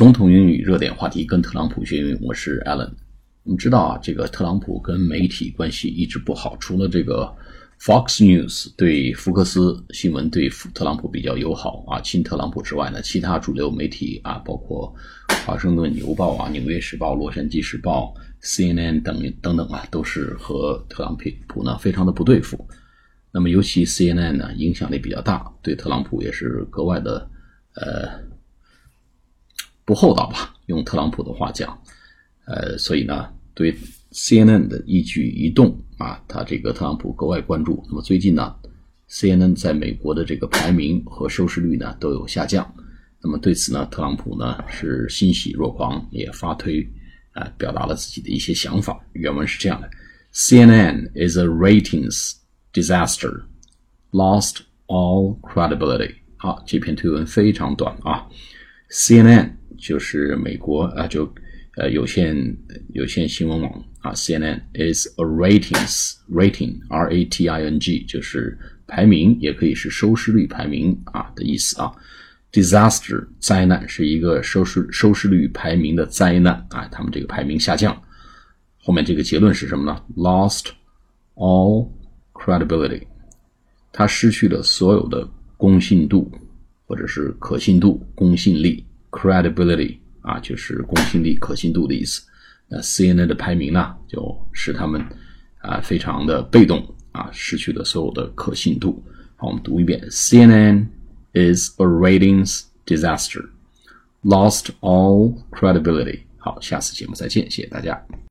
总统英语热点话题，跟特朗普学英语，我是 Alan。我们知道啊，这个特朗普跟媒体关系一直不好，除了这个 Fox News 对福克斯新闻对特朗普比较友好啊，亲特朗普之外呢，其他主流媒体啊，包括华盛顿邮报啊、纽约时报、洛杉矶时报、CNN 等等等啊，都是和特朗普呢非常的不对付。那么尤其 CNN 呢，影响力比较大，对特朗普也是格外的呃。不厚道吧？用特朗普的话讲，呃，所以呢，对 CNN 的一举一动啊，他这个特朗普格外关注。那么最近呢，CNN 在美国的这个排名和收视率呢都有下降。那么对此呢，特朗普呢是欣喜若狂，也发推啊，表达了自己的一些想法。原文是这样的：CNN is a ratings disaster, lost all credibility。好，这篇推文非常短啊，CNN。就是美国啊，就呃有线有线新闻网啊，CNN is a ratings rating R A T I N G，就是排名，也可以是收视率排名啊的意思啊。Disaster 灾难是一个收视收视率排名的灾难啊，他们这个排名下降。后面这个结论是什么呢？Lost all credibility，它失去了所有的公信度或者是可信度、公信力。Credibility 啊，就是公信力、可信度的意思。那 CNN 的排名呢，就使他们啊非常的被动啊，失去了所有的可信度。好，我们读一遍：CNN is a ratings disaster, lost all credibility。好，下次节目再见，谢谢大家。